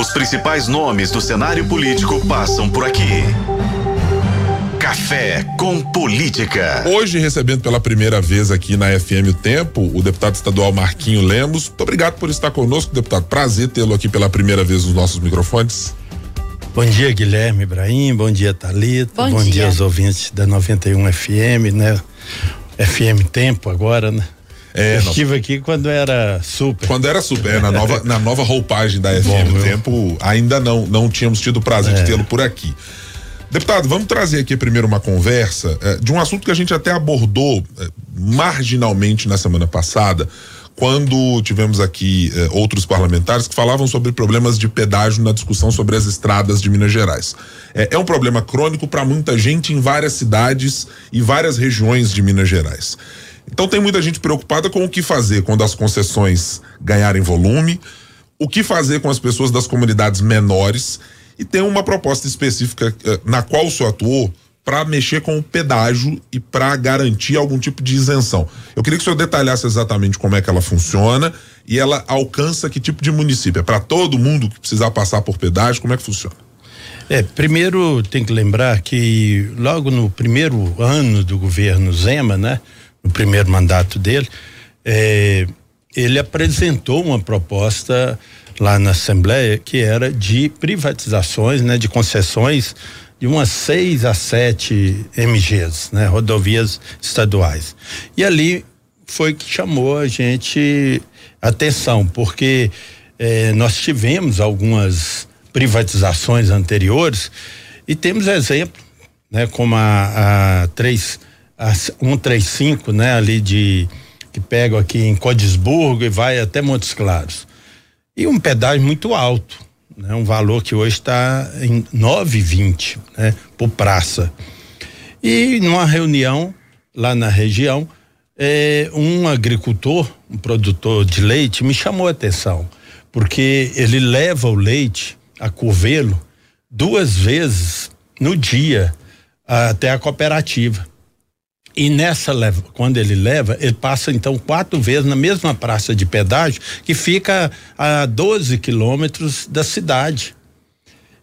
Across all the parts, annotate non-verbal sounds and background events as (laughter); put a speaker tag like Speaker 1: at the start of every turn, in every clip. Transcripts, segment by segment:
Speaker 1: Os principais nomes do cenário político passam por aqui. Café com Política.
Speaker 2: Hoje recebendo pela primeira vez aqui na FM o Tempo, o deputado estadual Marquinho Lemos. Muito obrigado por estar conosco, deputado. Prazer tê-lo aqui pela primeira vez nos nossos microfones.
Speaker 3: Bom dia, Guilherme Ibrahim. Bom dia, Thalita.
Speaker 4: Bom,
Speaker 3: Bom
Speaker 4: dia.
Speaker 3: dia aos ouvintes da 91 FM, né? FM Tempo agora, né?
Speaker 2: É,
Speaker 3: estive aqui quando era super.
Speaker 2: Quando era super, é, na (laughs) nova, na nova roupagem da FM
Speaker 3: Bom,
Speaker 2: o
Speaker 3: eu-
Speaker 2: Tempo, ainda não, não tínhamos tido o prazer de
Speaker 3: É.
Speaker 2: tê-lo por aqui. Deputado, vamos trazer aqui primeiro uma conversa eh, de um assunto que a gente até abordou eh, marginalmente na semana passada, quando tivemos aqui eh, outros parlamentares que falavam sobre problemas de pedágio na discussão sobre as estradas de Minas Gerais. Eh, é um problema crônico para muita gente em várias cidades e várias regiões de Minas Gerais. Então tem muita gente preocupada com o que fazer quando as concessões ganharem volume, o que fazer com as pessoas das comunidades menores e tem uma proposta específica eh, na qual o senhor atuou para mexer com o pedágio e para garantir algum tipo de isenção. Eu queria que o senhor detalhasse exatamente como é que ela funciona e ela alcança que tipo de município? É para todo mundo que precisar passar por pedágio? Como é que funciona?
Speaker 3: É, primeiro tem que lembrar que logo no primeiro ano do governo Zema, né? No primeiro mandato dele, é, ele apresentou uma proposta lá na Assembleia que era de privatizações, né? De concessões de umas seis a sete MGs, né? Rodovias estaduais. E ali foi que chamou a gente atenção, porque eh, nós tivemos algumas privatizações anteriores e temos exemplo, né, como a, a 3 a 135, né, ali de que pega aqui em Codisburgo e vai até Montes Claros. E um pedágio muito alto, né, um valor que hoje está em 9,20, né, por praça. E numa reunião lá na região, eh, um agricultor, um produtor de leite, me chamou a atenção, porque ele leva o leite a Curvelo duas vezes no dia até a cooperativa. E nessa leva, quando ele leva, ele passa então quatro vezes na mesma praça de pedágio que fica a 12 quilômetros da cidade.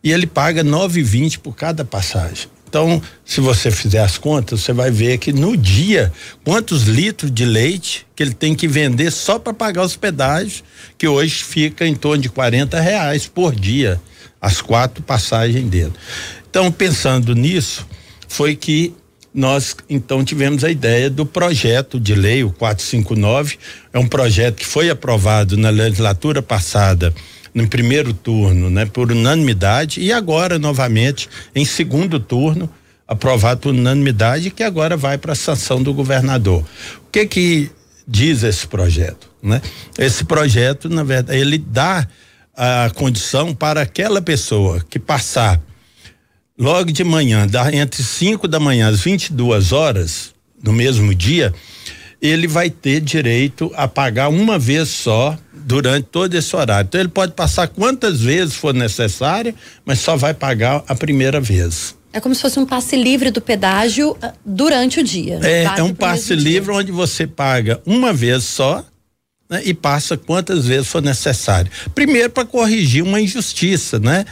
Speaker 3: E ele paga 9,20 por cada passagem. Então, se você fizer as contas, você vai ver que no dia, quantos litros de leite que ele tem que vender só para pagar os pedágios, que hoje fica em torno de 40 reais por dia, as quatro passagens dele. Então, pensando nisso, foi que nós então tivemos a ideia do projeto de lei, o 459, é um projeto que foi aprovado na legislatura passada no primeiro turno, né, por unanimidade e agora novamente em segundo turno aprovado por unanimidade que agora vai para a sanção do governador. O que que diz esse projeto, né? Esse projeto, na verdade, ele dá a condição para aquela pessoa que passar logo de manhã, da, entre 5 da manhã às 22 horas, no mesmo dia, ele vai ter direito a pagar uma vez só durante todo esse horário. Então ele pode passar quantas vezes for necessário, mas só vai pagar a primeira vez.
Speaker 4: É como se fosse um passe livre do pedágio ah, durante o dia.
Speaker 3: É,
Speaker 4: Vale
Speaker 3: é um passe
Speaker 4: mesmo dia.
Speaker 3: livre onde você paga uma vez só né, e passa quantas vezes for necessário. Primeiro para corrigir uma injustiça, né?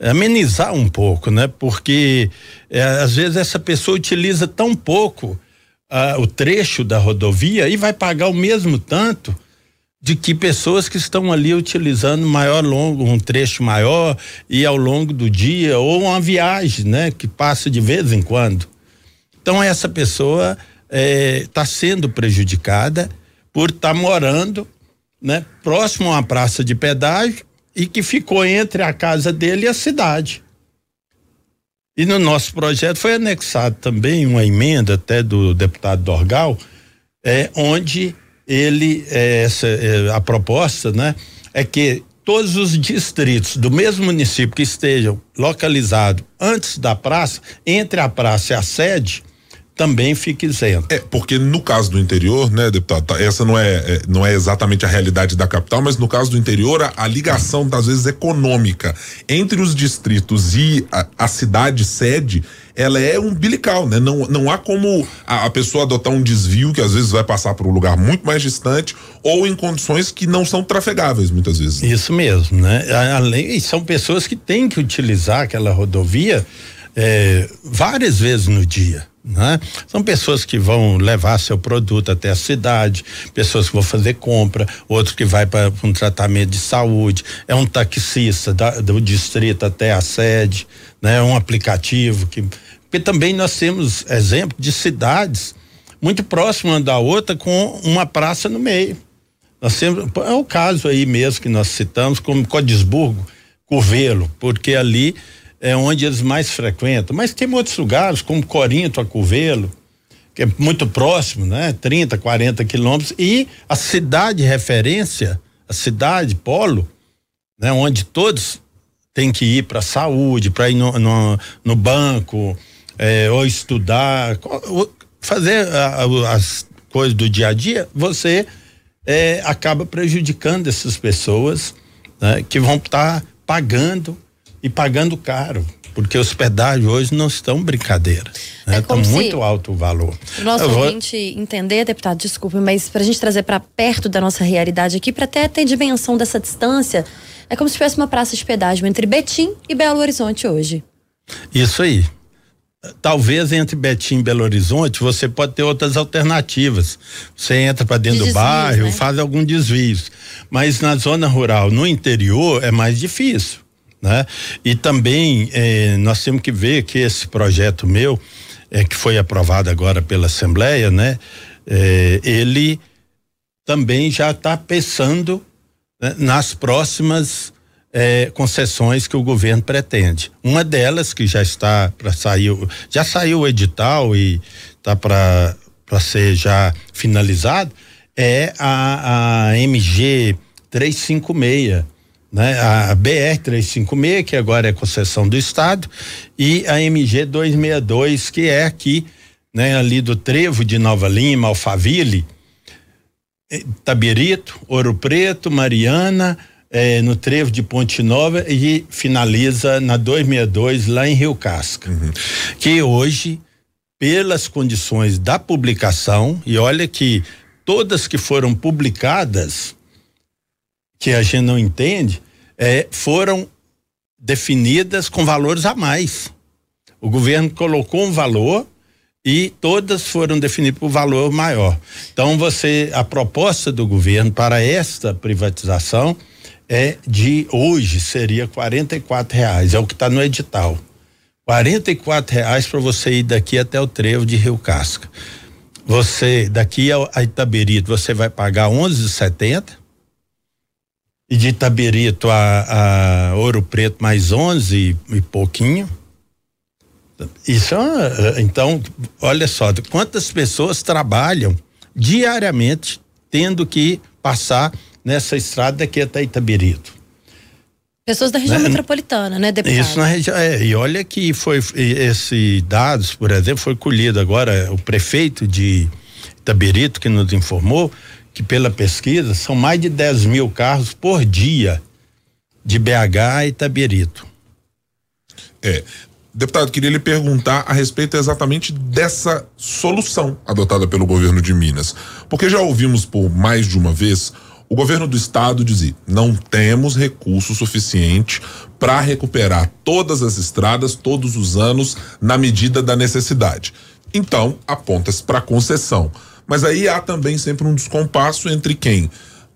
Speaker 3: Amenizar um pouco, né? Porque é, às vezes essa pessoa utiliza tão pouco ah, o trecho da rodovia e vai pagar o mesmo tanto de que pessoas que estão ali utilizando maior longo, um trecho maior e ao longo do dia ou uma viagem, né, que passa de vez em quando. Então essa pessoa está sendo prejudicada por estar morando, né, próximo a uma praça de pedágio e que ficou entre a casa dele e a cidade. E no nosso projeto foi anexado também uma emenda até do deputado Dorgal, é, onde ele é, essa é, a proposta, né, é que todos os distritos do mesmo município que estejam localizados antes da praça, entre a praça e a sede, também fica isento.
Speaker 2: É, porque no caso do interior, né, deputado, tá, essa não é, é, não é exatamente a realidade da capital, mas no caso do interior, a, a ligação, às vezes, econômica entre os distritos e a, a cidade sede ela é umbilical, né? Não, não há como a, a, pessoa adotar um desvio que às vezes vai passar por um lugar muito mais distante ou em condições que não são trafegáveis muitas vezes.
Speaker 3: Isso mesmo, né? Além, são pessoas que têm que utilizar aquela rodovia é, várias vezes no dia. Né? São pessoas que vão levar seu produto até a cidade, pessoas que vão fazer compra, outro que vai para um tratamento de saúde, é um taxista da, do distrito até a sede, né? Um aplicativo que porque também nós temos exemplo de cidades muito próximas da outra com uma praça no meio. Nós temos, é o caso aí mesmo que nós citamos como Codisburgo, Curvelo, porque ali é onde eles mais frequentam. Mas tem outros lugares, como Corinto, a Curvelo, que é muito próximo, né? 30, 40 quilômetros. E a cidade referência, a cidade polo, né? Onde todos têm que ir para saúde, para ir no, no, no banco, é, ou estudar, fazer a, a, as coisas do dia a dia, você é, acaba prejudicando essas pessoas né? que vão estar tá pagando e pagando caro porque os pedágios hoje não estão brincadeira. Né? É estão muito alto o valor.
Speaker 4: Nosso vou... ouvinte entender, deputado, desculpe, mas para a gente trazer para perto da nossa realidade aqui, para até ter dimensão dessa distância, é como se tivesse uma praça de pedágio entre Betim e Belo Horizonte hoje.
Speaker 3: Isso aí. Talvez entre Betim e Belo Horizonte você pode ter outras alternativas. Você entra para dentro de do bairro, né? faz algum desvio. Mas na zona rural, no interior, é mais difícil né? E também eh, nós temos que ver que esse projeto meu, eh, que foi aprovado agora pela Assembleia, né? Eh, ele também já está pensando né, nas próximas eh, concessões que o governo pretende. Uma delas que já está para sair, já saiu o edital e está para para ser já finalizado é a, a MG 356 né? A BR 356, que agora é concessão do estado, e a MG 262, que é aqui, né, ali do Trevo de Nova Lima, Alphaville, eh, Tabirito, Ouro Preto, Mariana, eh, no Trevo de Ponte Nova e finaliza na 262 lá em Rio Casca. Uhum. Que hoje, pelas condições da publicação, e olha que todas que foram publicadas que a gente não entende, é, foram definidas com valores a mais. O governo colocou um valor e todas foram definidas por valor maior. Então você, a proposta do governo para esta privatização é de hoje seria quarenta e quatro reais, é o que está no edital. Quarenta e quatro reais para você ir daqui até o trevo de Rio Casca. Você daqui a Itaberito você vai pagar onze setenta e de Itabirito a, a Ouro Preto mais 11 e, pouquinho. Isso é, então, olha só, quantas pessoas trabalham diariamente tendo que passar nessa estrada daqui até Itabirito.
Speaker 4: Pessoas da região né? metropolitana, né, deputado?
Speaker 3: Isso na região, é, e olha que foi, esse dados, por exemplo, foi colhido agora, o prefeito de Itabirito que nos informou que pela pesquisa são mais de 10 mil carros por dia de BH a Itabirito.
Speaker 2: É. Deputado, queria lhe perguntar a respeito exatamente dessa solução adotada pelo governo de Minas. Porque já ouvimos por mais de uma vez o governo do estado dizer: não temos recurso suficiente para recuperar todas as estradas todos os anos na medida da necessidade. Então, aponta-se para concessão. Mas aí há também sempre um descompasso entre quem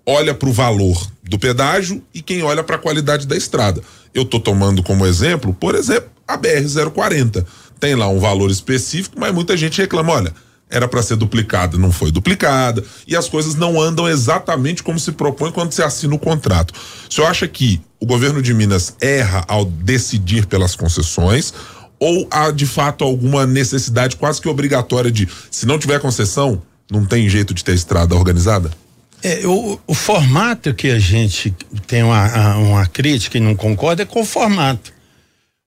Speaker 2: olha para o valor do pedágio e quem olha para a qualidade da estrada. Eu estou tomando como exemplo, por exemplo, a BR 040. Tem lá um valor específico, mas muita gente reclama, olha, era para ser duplicada, não foi duplicada, e as coisas não andam exatamente como se propõe quando se assina o contrato. O senhor acha que o governo de Minas erra ao decidir pelas concessões? Ou há de fato alguma necessidade quase que obrigatória de, se não tiver concessão, não tem jeito de ter estrada organizada?
Speaker 3: É, o, o formato que a gente tem uma, uma crítica e não concorda é com o formato.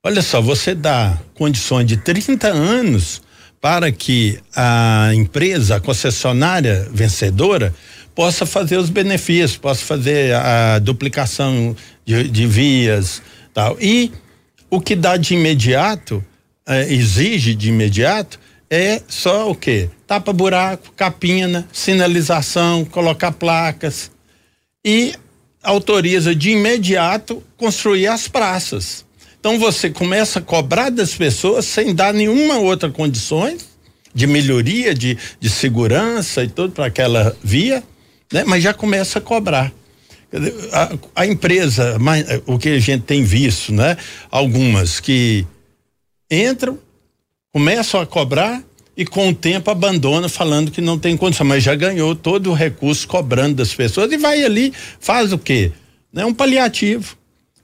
Speaker 3: Olha só, você dá condições de 30 anos para que a empresa, a concessionária vencedora, possa fazer os benefícios, possa fazer a duplicação de, de vias, tal. E o que dá de imediato, eh, exige de imediato, é só o quê? Tapa buraco, capina, sinalização, colocar placas e autoriza de imediato construir as praças. Então você começa a cobrar das pessoas sem dar nenhuma outra condições de melhoria, de, de segurança e tudo para aquela via, né? Mas já começa a cobrar. A, a empresa, o que a gente tem visto, né? Algumas que entram, começam a cobrar e com o tempo abandona falando que não tem condição, mas já ganhou todo o recurso cobrando das pessoas e vai ali, faz o quê? Né? Um paliativo,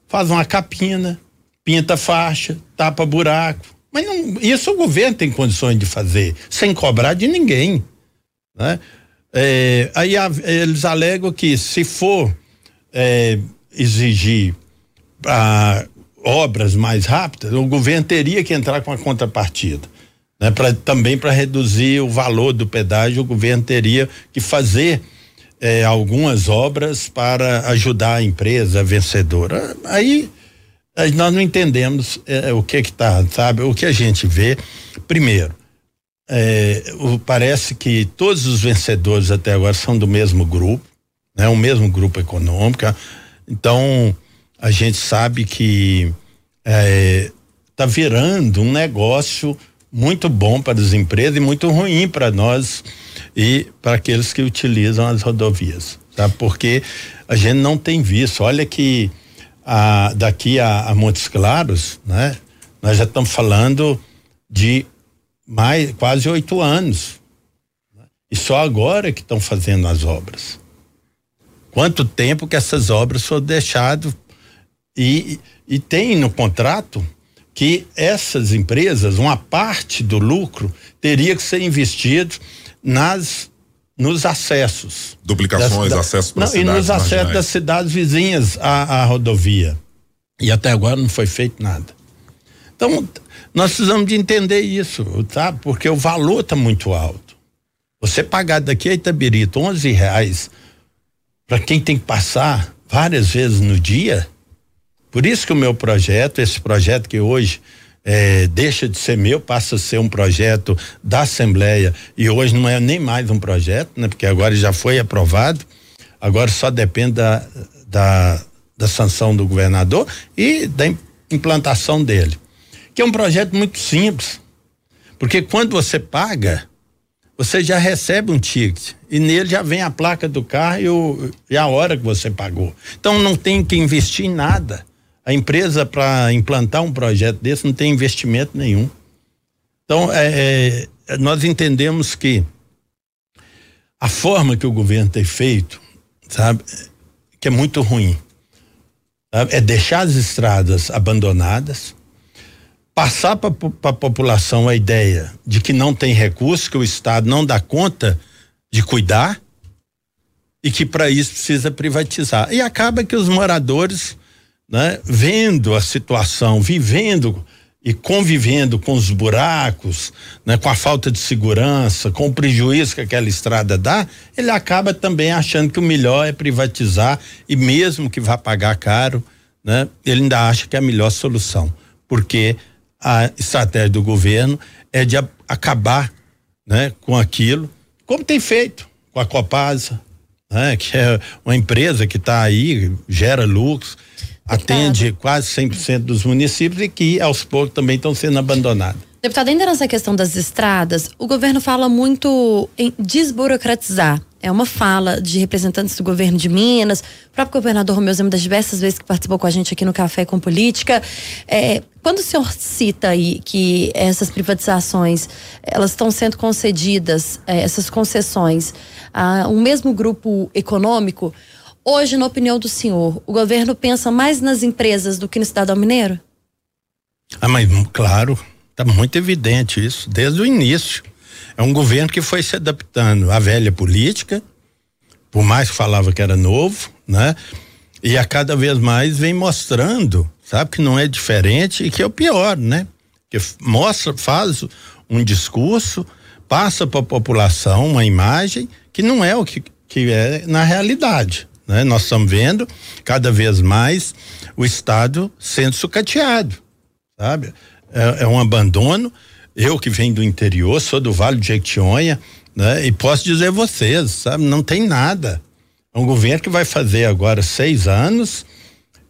Speaker 3: faz uma capina, pinta faixa, tapa buraco. Mas não, isso o governo tem condições de fazer, sem cobrar de ninguém. Né? É, aí a, eles alegam que se for é, exigir a, obras mais rápidas, o governo teria que entrar com a contrapartida. Né? Pra, também para reduzir o valor do pedágio, o governo teria que fazer eh, algumas obras para ajudar a empresa vencedora. Aí nós não entendemos eh, o que que tá, sabe? O que a gente vê, primeiro, eh, o, parece que todos os vencedores até agora são do mesmo grupo, né? O mesmo grupo econômico. Então, a gente sabe que está virando um negócio muito bom para as empresas e muito ruim para nós e para aqueles que utilizam as rodovias, tá? Porque a gente não tem visto. Olha que a, daqui a, a Montes Claros, né? Nós já estamos falando de mais quase oito anos né? e só agora que estão fazendo as obras. Quanto tempo que essas obras foram deixadas e, e tem no contrato que essas empresas, uma parte do lucro teria que ser investido nas nos acessos.
Speaker 2: Duplicações, das, acessos para cidades.
Speaker 3: E nos acessos das cidades vizinhas à, à rodovia. E até agora não foi feito nada. Então, nós precisamos de entender isso, sabe? Porque o valor está muito alto. Você pagar daqui a Itabirito 11 reais para quem tem que passar várias vezes no dia, por isso que o meu projeto, esse projeto que hoje é, deixa de ser meu, passa a ser um projeto da Assembleia e hoje não é nem mais um projeto, né? Porque agora já foi aprovado, agora só depende da, da, da sanção do governador e da implantação dele. Que é um projeto muito simples, porque quando você paga, você já recebe um ticket e nele já vem a placa do carro e, o, e a hora que você pagou. Então não tem que investir em nada. A empresa, para implantar um projeto desse, não tem investimento nenhum. Então, é, é, nós entendemos que a forma que o governo tem feito, sabe, que é muito ruim. Sabe? É deixar as estradas abandonadas, passar para a população a ideia de que não tem recurso, que o Estado não dá conta de cuidar e que para isso precisa privatizar. E acaba que os moradores né, vendo a situação, vivendo e convivendo com os buracos, né, com a falta de segurança, com o prejuízo que aquela estrada dá, ele acaba também achando que o melhor é privatizar e mesmo que vá pagar caro, né, ele ainda acha que é a melhor solução, porque a estratégia do governo é de acabar, né, com aquilo, como tem feito com a Copasa, né, que é uma empresa que está aí, gera lucros, atende quase 100% dos municípios e que aos poucos também estão sendo abandonados.
Speaker 4: Deputado, ainda nessa questão das estradas, o governo fala muito em desburocratizar. É uma fala de representantes do governo de Minas, o próprio governador Romeu Zema, das diversas vezes que participou com a gente aqui no Café com Política. É, quando o senhor cita aí que essas privatizações, elas estão sendo concedidas, é, essas concessões, a um mesmo grupo econômico, Hoje, na opinião do senhor, o governo pensa mais nas empresas do que no cidadão mineiro?
Speaker 3: Ah, mas claro, está muito evidente isso, desde o início. É um governo que foi se adaptando à velha política, por mais que falava que era novo, né? E a cada vez mais vem mostrando, sabe, que não é diferente e que é o pior, né? Que mostra, faz um, discurso, passa para a população uma imagem que não é o que, que é na realidade. Né? Nós estamos vendo cada vez mais o Estado sendo sucateado, sabe? É, é um abandono. Eu que venho do interior, sou do Vale de Jequitinhonha, né? E posso dizer a vocês, sabe? Não tem nada. É um governo que vai fazer agora seis anos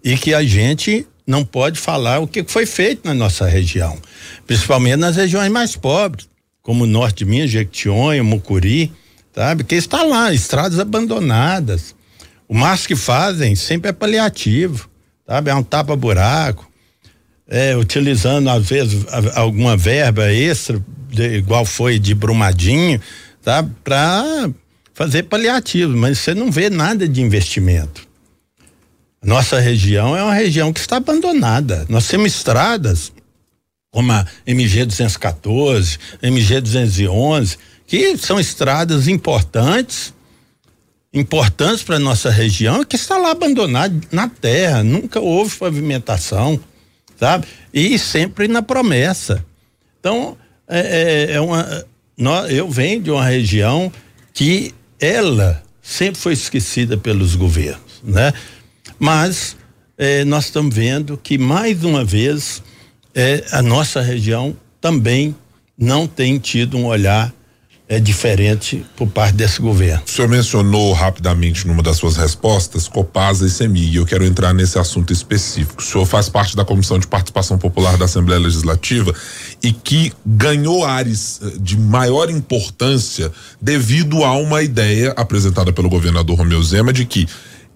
Speaker 3: e que a gente não pode falar o que foi feito na nossa região, principalmente nas regiões mais pobres, como o norte de Minas, Jequitinhonha, Mucuri, sabe? Que está lá, estradas abandonadas. O máximo que fazem sempre é paliativo, sabe? É um tapa-buraco, é, utilizando às vezes alguma verba extra, de, igual foi de Brumadinho, tá? Para fazer paliativo, mas você não vê nada de investimento. Nossa região é uma região que está abandonada. Nós temos estradas como a MG 214, MG 211, que são estradas importantes, importantes para nossa região, que está lá abandonada na terra, nunca houve pavimentação, sabe? E sempre na promessa. Então, é, é, é uma, nós, eu venho de uma região que ela sempre foi esquecida pelos governos, né? Mas eh, nós estamos vendo que mais uma vez eh, a nossa região também não tem tido um olhar é diferente por parte desse governo.
Speaker 2: O senhor mencionou rapidamente numa das suas respostas Copasa e CEMIG. Eu quero entrar nesse assunto específico. O senhor faz parte da Comissão de Participação Popular da Assembleia Legislativa e que ganhou áreas eh, de maior importância devido a uma ideia apresentada pelo governador Romeu Zema de que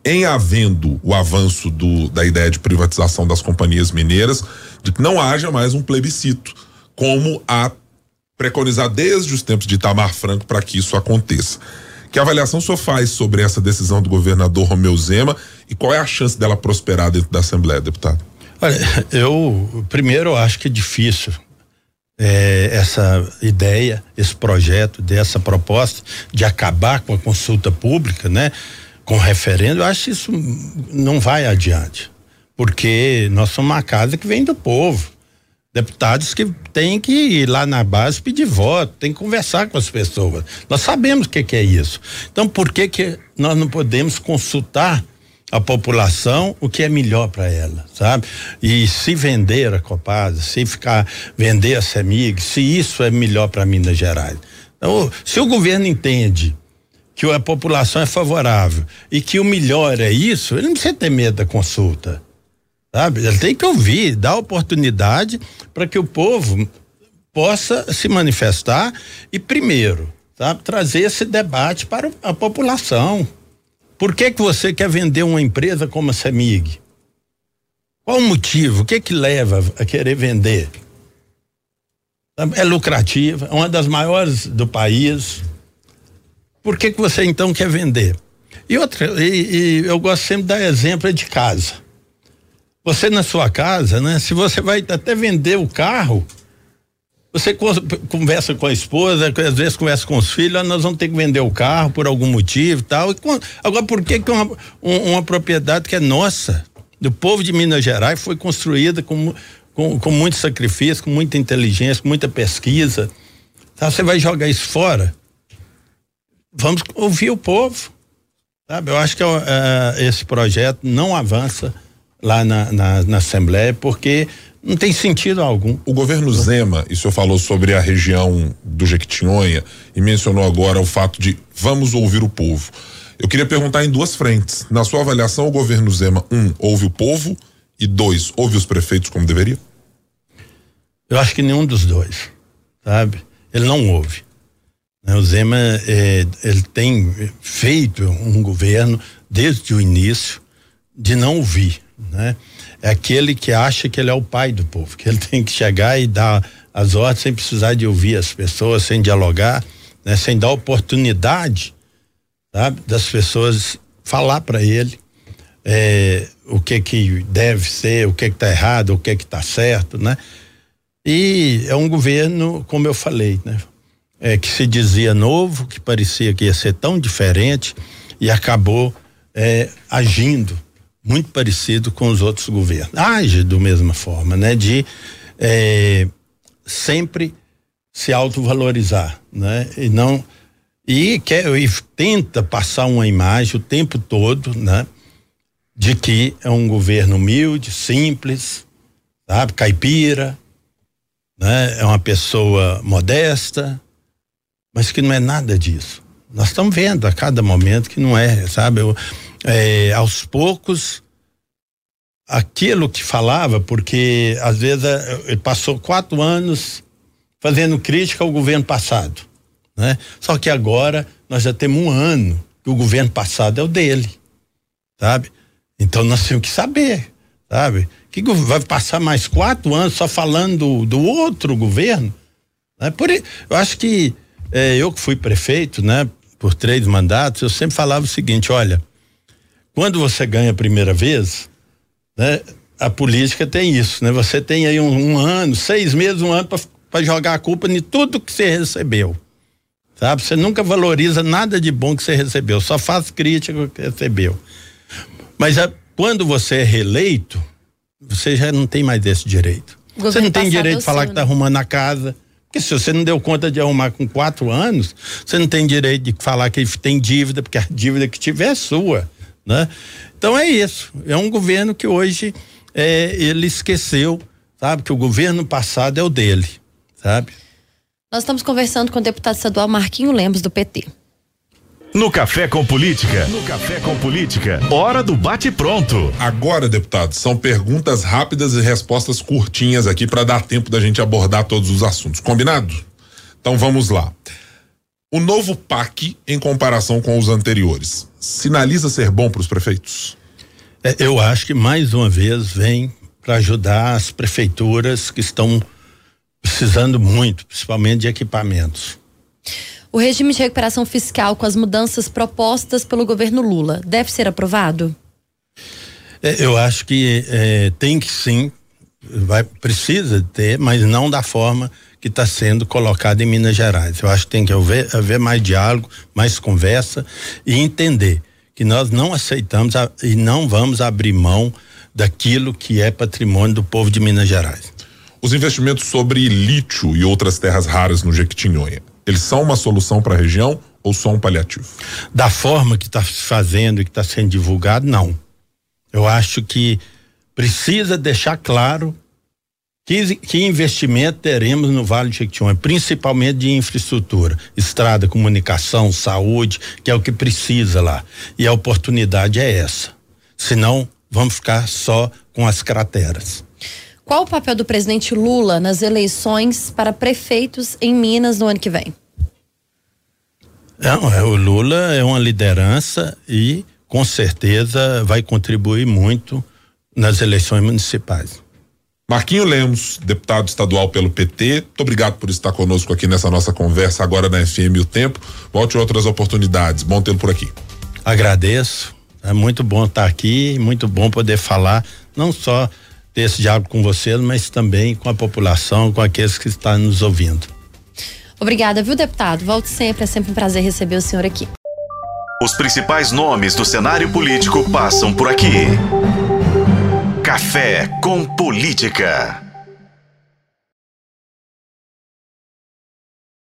Speaker 2: em havendo o avanço do, da ideia de privatização das companhias mineiras, de que não haja mais um plebiscito, como a preconizar desde os tempos de Itamar Franco para que isso aconteça. Que avaliação o senhor faz sobre essa decisão do governador Romeu Zema e qual é a chance dela prosperar dentro da Assembleia, deputado?
Speaker 3: Olha, eu primeiro acho que é difícil é, essa ideia, esse projeto, dessa proposta de acabar com a consulta pública, né? Com referendo, eu acho que isso não vai adiante. Porque nós somos uma casa que vem do povo deputados que têm que ir lá na base pedir voto, tem que conversar com as pessoas. Nós sabemos o que, que, é isso. Então, por que que nós não podemos consultar a população o que é melhor para ela, sabe? E se vender a Copasa, se ficar vender a Semig, se isso é melhor para Minas Gerais. Então, se o governo entende que a população é favorável e que o melhor é isso, ele não precisa ter medo da consulta. Sabe? Ele tem que ouvir, dar oportunidade para que o povo possa se manifestar e primeiro, sabe, trazer esse debate para a população. Por que que você quer vender uma empresa como a Semig? Qual o motivo? O que que leva a querer vender? É lucrativa, é uma das maiores do país. Por que que você então quer vender? E outra, e, e eu gosto sempre de dar exemplo de casa. Você na sua casa, né? Se você vai até vender o carro, você conversa com a esposa, às vezes conversa com os filhos, nós vamos ter que vender o carro por algum motivo e tal. Agora, por que que uma, uma propriedade que é nossa, do povo de Minas Gerais, foi construída com, com, com muito sacrifício, com muita inteligência, com muita pesquisa, tá? Você vai jogar isso fora? Vamos ouvir o povo, sabe? Eu acho que uh, esse projeto não avança lá na, na, na Assembleia, porque não tem sentido algum.
Speaker 2: O governo Zema, e o senhor falou sobre a região do Jequitinhonha e mencionou agora o fato de vamos ouvir o povo. Eu queria perguntar em duas frentes. Na sua avaliação, o governo Zema, um, ouve o povo e dois, ouve os prefeitos como deveria?
Speaker 3: Eu acho que nenhum dos dois, sabe? Ele não ouve. Né? O Zema, é, ele tem feito um governo desde o início de não ouvir né? É aquele que acha que ele é o pai do povo, que ele (laughs) tem que chegar e dar as ordens sem precisar de ouvir as pessoas, sem dialogar, né? Sem dar oportunidade, sabe? Das pessoas falar para ele é, o que que deve ser, o que que tá errado, o que que tá certo, né? E é um governo, como eu falei, né? É, que se dizia novo, que parecia que ia ser tão diferente e acabou é, agindo muito parecido com os outros governos. Age do mesma forma, né? De é, sempre se autovalorizar, né? E não e quer e tenta passar uma imagem o tempo todo, né? De que é um governo humilde, simples, sabe, caipira, né? É uma pessoa modesta, mas que não é nada disso. Nós estamos vendo a cada momento que não é, sabe? Eu, é, aos poucos aquilo que falava, porque às vezes é, ele passou quatro anos fazendo crítica ao governo passado, né? Só que agora nós já temos um ano que o governo passado é o dele, sabe? Então nós temos que saber, sabe? Que vai passar mais quatro anos só falando do, do outro governo? Né? Por, eu acho que é, eu que fui prefeito, né? Por três mandatos, eu sempre falava o seguinte, olha, quando você ganha a primeira vez, né? A política tem isso, né? Você tem aí um, um ano, seis meses, um ano para jogar a culpa em tudo que você recebeu. Sabe? Você nunca valoriza nada de bom que você recebeu, só faz crítica que recebeu. Mas a, quando você é reeleito, você já não tem mais esse direito. Você não tem direito de falar seu, que está né? arrumando a casa. Porque se você não deu conta de arrumar com quatro anos, você não tem direito de falar que tem dívida, porque a dívida que tiver é sua, né? Então é isso. É um governo que hoje é, ele esqueceu, sabe, que o governo passado é o dele, sabe?
Speaker 4: Nós estamos conversando com o deputado estadual Marquinho Lemos do PT.
Speaker 1: No Café com Política. No Café com Política. Hora do bate pronto.
Speaker 2: Agora, deputado, são perguntas rápidas e respostas curtinhas aqui para dar tempo da gente abordar todos os assuntos. Combinado? Então vamos lá. O novo PAC, em comparação com os anteriores, sinaliza ser bom para os prefeitos?
Speaker 3: É, eu acho que mais uma vez vem para ajudar as prefeituras que estão precisando muito, principalmente de equipamentos.
Speaker 4: O regime de recuperação fiscal com as mudanças propostas pelo governo Lula deve ser aprovado?
Speaker 3: É, eu acho que é, tem que sim, vai precisa ter, mas não da forma que está sendo colocada em Minas Gerais. Eu acho que tem que haver, haver mais diálogo, mais conversa e entender que nós não aceitamos a, e não vamos abrir mão daquilo que é patrimônio do povo de Minas Gerais.
Speaker 2: Os investimentos sobre lítio e outras terras raras no Jequitinhonha eles são uma solução para a região ou só um paliativo?
Speaker 3: Da forma que está se fazendo e que está sendo divulgado, não. Eu acho que precisa deixar claro que, que investimento teremos no Vale do Jequitinhonha, principalmente de infraestrutura, estrada, comunicação, saúde, que é o que precisa lá. E a oportunidade é essa. Senão, vamos ficar só com as crateras.
Speaker 4: Qual o papel do presidente Lula nas eleições para prefeitos em Minas no ano que vem?
Speaker 3: Não, é, o Lula é uma liderança e com certeza vai contribuir muito nas eleições municipais.
Speaker 2: Marquinho Lemos, deputado estadual pelo PT, muito obrigado por estar conosco aqui nessa nossa conversa agora na FM O Tempo. Volte outras oportunidades. Bom tê-lo por aqui.
Speaker 3: Agradeço. É muito bom estar aqui, muito bom poder falar não só ter esse diálogo com vocês, mas também com a população, com aqueles que estão nos ouvindo.
Speaker 4: Obrigada, viu, deputado? Volte sempre, é sempre um prazer receber o senhor aqui.
Speaker 1: Os principais nomes do cenário político passam por aqui. Café com Política.